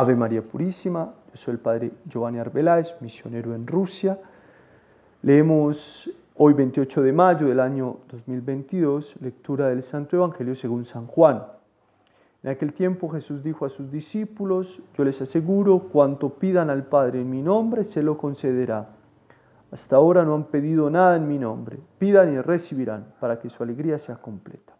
Ave María Purísima, yo soy el Padre Giovanni Arbeláez, misionero en Rusia. Leemos hoy 28 de mayo del año 2022, lectura del Santo Evangelio según San Juan. En aquel tiempo Jesús dijo a sus discípulos, yo les aseguro, cuanto pidan al Padre en mi nombre, se lo concederá. Hasta ahora no han pedido nada en mi nombre. Pidan y recibirán para que su alegría sea completa.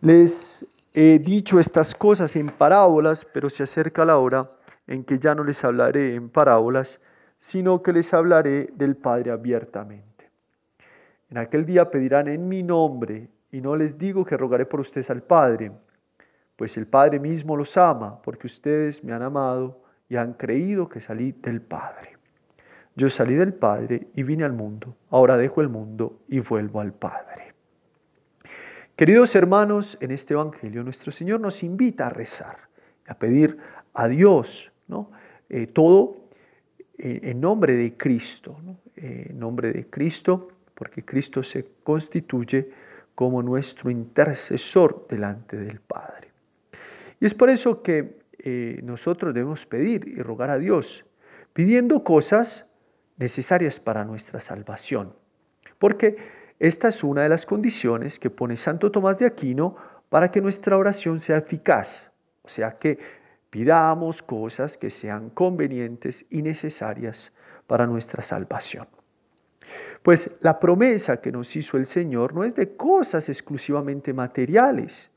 Les he dicho estas cosas en parábolas, pero se acerca la hora en que ya no les hablaré en parábolas, sino que les hablaré del Padre abiertamente. En aquel día pedirán en mi nombre, y no les digo que rogaré por ustedes al Padre, pues el Padre mismo los ama, porque ustedes me han amado y han creído que salí del Padre. Yo salí del Padre y vine al mundo, ahora dejo el mundo y vuelvo al Padre. Queridos hermanos, en este Evangelio nuestro Señor nos invita a rezar, a pedir a Dios, ¿no? Eh, todo eh, en nombre de Cristo, eh, en nombre de Cristo, porque Cristo se constituye como nuestro intercesor delante del Padre. Y es por eso que nosotros debemos pedir y rogar a Dios, pidiendo cosas necesarias para nuestra salvación. Porque esta es una de las condiciones que pone Santo Tomás de Aquino para que nuestra oración sea eficaz, o sea que pidamos cosas que sean convenientes y necesarias para nuestra salvación. Pues la promesa que nos hizo el Señor no es de cosas exclusivamente materiales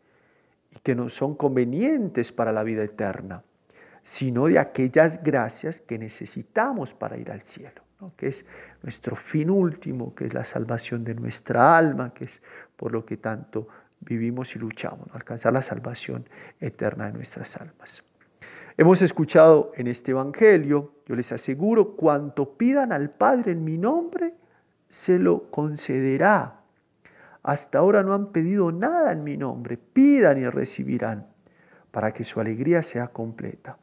y que no son convenientes para la vida eterna, sino de aquellas gracias que necesitamos para ir al cielo que es nuestro fin último, que es la salvación de nuestra alma, que es por lo que tanto vivimos y luchamos, alcanzar la salvación eterna de nuestras almas. Hemos escuchado en este Evangelio, yo les aseguro, cuanto pidan al Padre en mi nombre, se lo concederá. Hasta ahora no han pedido nada en mi nombre, pidan y recibirán, para que su alegría sea completa.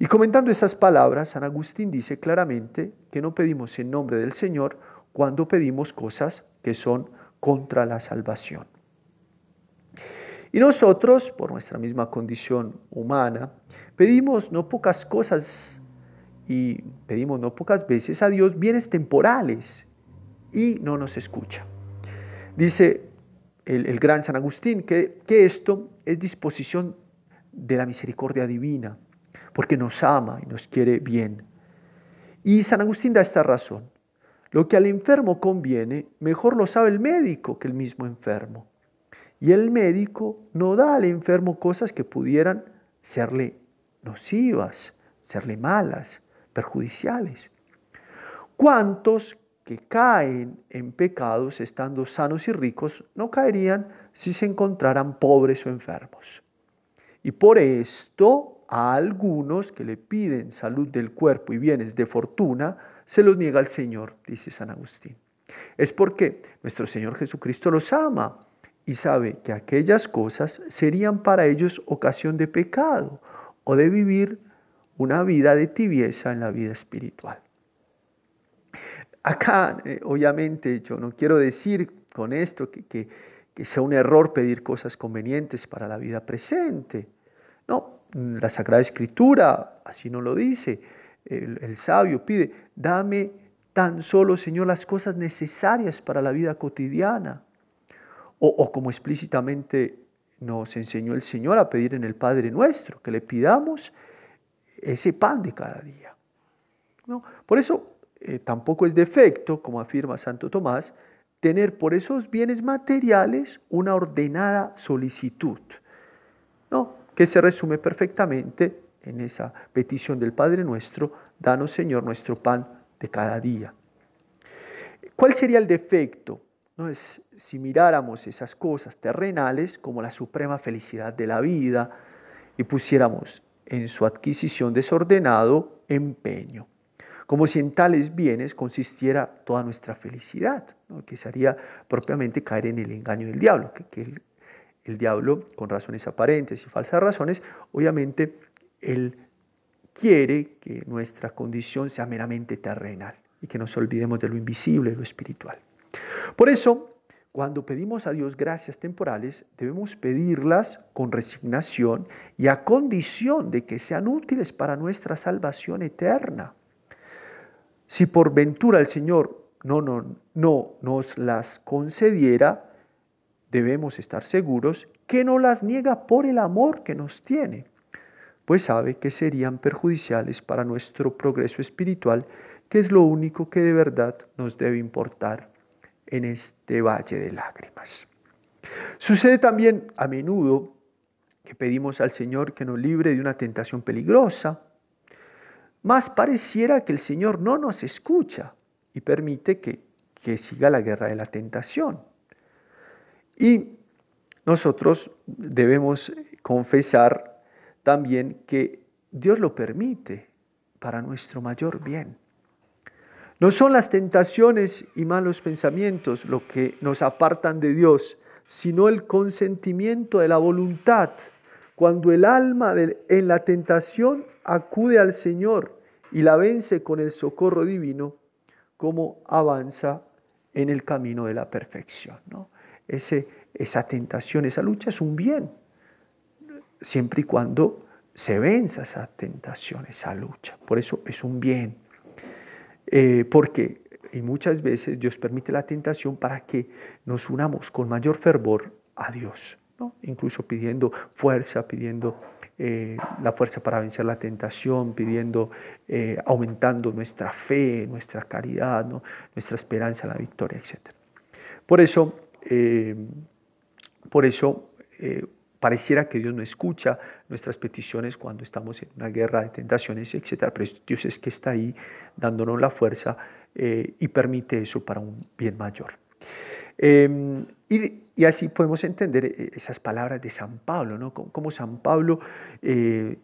Y comentando estas palabras, San Agustín dice claramente que no pedimos en nombre del Señor cuando pedimos cosas que son contra la salvación. Y nosotros, por nuestra misma condición humana, pedimos no pocas cosas y pedimos no pocas veces a Dios bienes temporales y no nos escucha. Dice el, gran San Agustín que, que esto es disposición de la misericordia divina porque nos ama y nos quiere bien. Y San Agustín da esta razón. Lo que al enfermo conviene, mejor lo sabe el médico que el mismo enfermo. Y el médico no da al enfermo cosas que pudieran serle nocivas, serle malas, perjudiciales. ¿Cuántos que caen en pecados estando sanos y ricos no caerían si se encontraran pobres o enfermos? Y por esto a algunos que le piden salud del cuerpo y bienes de fortuna, se los niega el Señor, dice San Agustín. Es porque nuestro Señor Jesucristo los ama y sabe que aquellas cosas serían para ellos ocasión de pecado o de vivir una vida de tibieza en la vida espiritual. Acá, eh, obviamente, yo no quiero decir con esto que, que sea un error pedir cosas convenientes para la vida presente. No, la Sagrada Escritura, así no lo dice. El, sabio pide, dame tan solo, Señor, las cosas necesarias para la vida cotidiana. O, como explícitamente nos enseñó el Señor a pedir en el Padre nuestro, que le pidamos ese pan de cada día. ¿No? Por eso eh, tampoco es defecto, como afirma Santo Tomás, tener por esos bienes materiales una ordenada solicitud. ¿no? Que se resume perfectamente en esa petición del Padre nuestro, danos Señor nuestro pan de cada día. ¿Cuál sería el defecto? ¿No? Es, si miráramos esas cosas terrenales como la suprema felicidad de la vida y pusiéramos en su adquisición desordenado empeño, como si en tales bienes consistiera toda nuestra felicidad, que sería propiamente caer en el engaño del diablo, que, que el diablo, con razones aparentes y falsas razones, obviamente él quiere que nuestra condición sea meramente terrenal y que nos olvidemos de lo invisible, lo espiritual. Por eso, cuando pedimos a Dios gracias temporales, debemos pedirlas con resignación y a condición de que sean útiles para nuestra salvación eterna. Si por ventura el Señor no, no, no nos las concediera, debemos estar seguros que no las niega por el amor que nos tiene, pues sabe que serían perjudiciales para nuestro progreso espiritual, que es lo único que de verdad nos debe importar en este valle de lágrimas. Sucede también a menudo que pedimos al Señor que nos libre de una tentación peligrosa, más pareciera que el Señor no nos escucha y permite que, que siga la guerra de la tentación. Y nosotros debemos confesar también que Dios lo permite para nuestro mayor bien. No son las tentaciones y malos pensamientos lo que nos apartan de Dios, sino el consentimiento de la voluntad. Cuando el alma en la tentación acude al Señor y la vence con el socorro divino, como avanza en el camino de la perfección. ¿no? Ese, esa tentación, esa lucha es un bien, siempre y cuando se venza esa tentación, esa lucha. Por eso es un bien. Eh, porque y muchas veces Dios permite la tentación para que nos unamos con mayor fervor a Dios, ¿no? incluso pidiendo fuerza, pidiendo eh, la fuerza para vencer la tentación, pidiendo, eh, aumentando nuestra fe, nuestra caridad, ¿no? nuestra esperanza, la victoria, etc. Por eso, por eso pareciera que Dios no escucha nuestras peticiones cuando estamos en una guerra de tentaciones, etc. Pero Dios es que está ahí dándonos la fuerza eh, y permite eso para un bien mayor. Em, y, así podemos entender eh, esas palabras de San Pablo, ¿no? Como, San Pablo eh,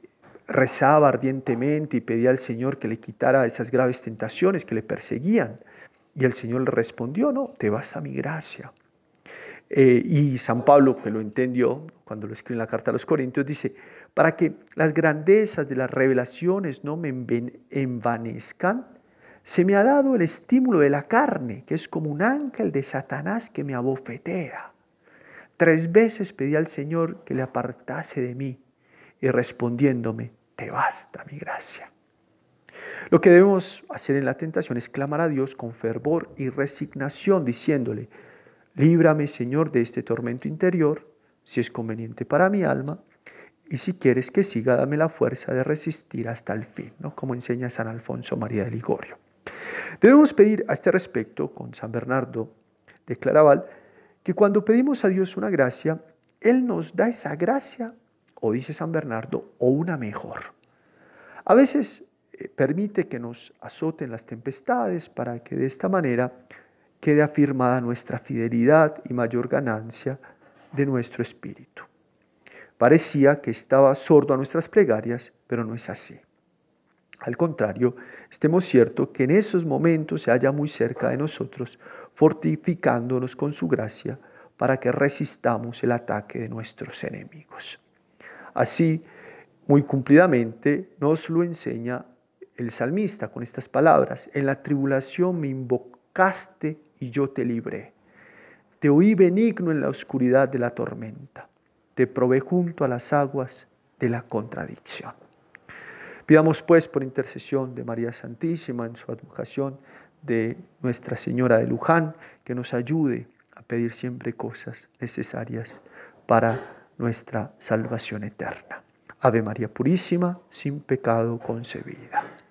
rezaba ardientemente y pedía al Señor que le quitara esas graves tentaciones que le perseguían. Y el Señor le respondió, no, te basta mi gracia. Eh, y San Pablo, que lo entendió cuando lo escribe en la carta a los Corintios, dice, para que las grandezas de las revelaciones no me envanezcan, se me ha dado el estímulo de la carne, que es como un ángel de Satanás que me abofetea. Tres veces pedí al Señor que le apartase de mí y respondiéndome, te basta mi gracia. Lo que debemos hacer en la tentación es clamar a Dios con fervor y resignación, diciéndole, Líbrame, Señor, de este tormento interior, si es conveniente para mi alma, y si quieres que siga, dame la fuerza de resistir hasta el fin, ¿no? como enseña San Alfonso María de Ligorio. Debemos pedir a este respecto con San Bernardo de Claraval que cuando pedimos a Dios una gracia, Él nos da esa gracia, o dice San Bernardo, o una mejor. A veces eh, permite que nos azoten las tempestades para que de esta manera quede afirmada nuestra fidelidad y mayor ganancia de nuestro espíritu. Parecía que estaba sordo a nuestras plegarias, pero no es así. Al contrario, estemos ciertos que en esos momentos se halla muy cerca de nosotros, fortificándonos con su gracia para que resistamos el ataque de nuestros enemigos. Así, muy cumplidamente, nos lo enseña el salmista con estas palabras. En la tribulación me invocaste y yo te libré. Te oí benigno en la oscuridad de la tormenta. Te probé junto a las aguas de la contradicción. Pidamos pues por intercesión de María Santísima en su advocación de Nuestra Señora de Luján que nos ayude a pedir siempre cosas necesarias para nuestra salvación eterna. Ave María Purísima, sin pecado concebida.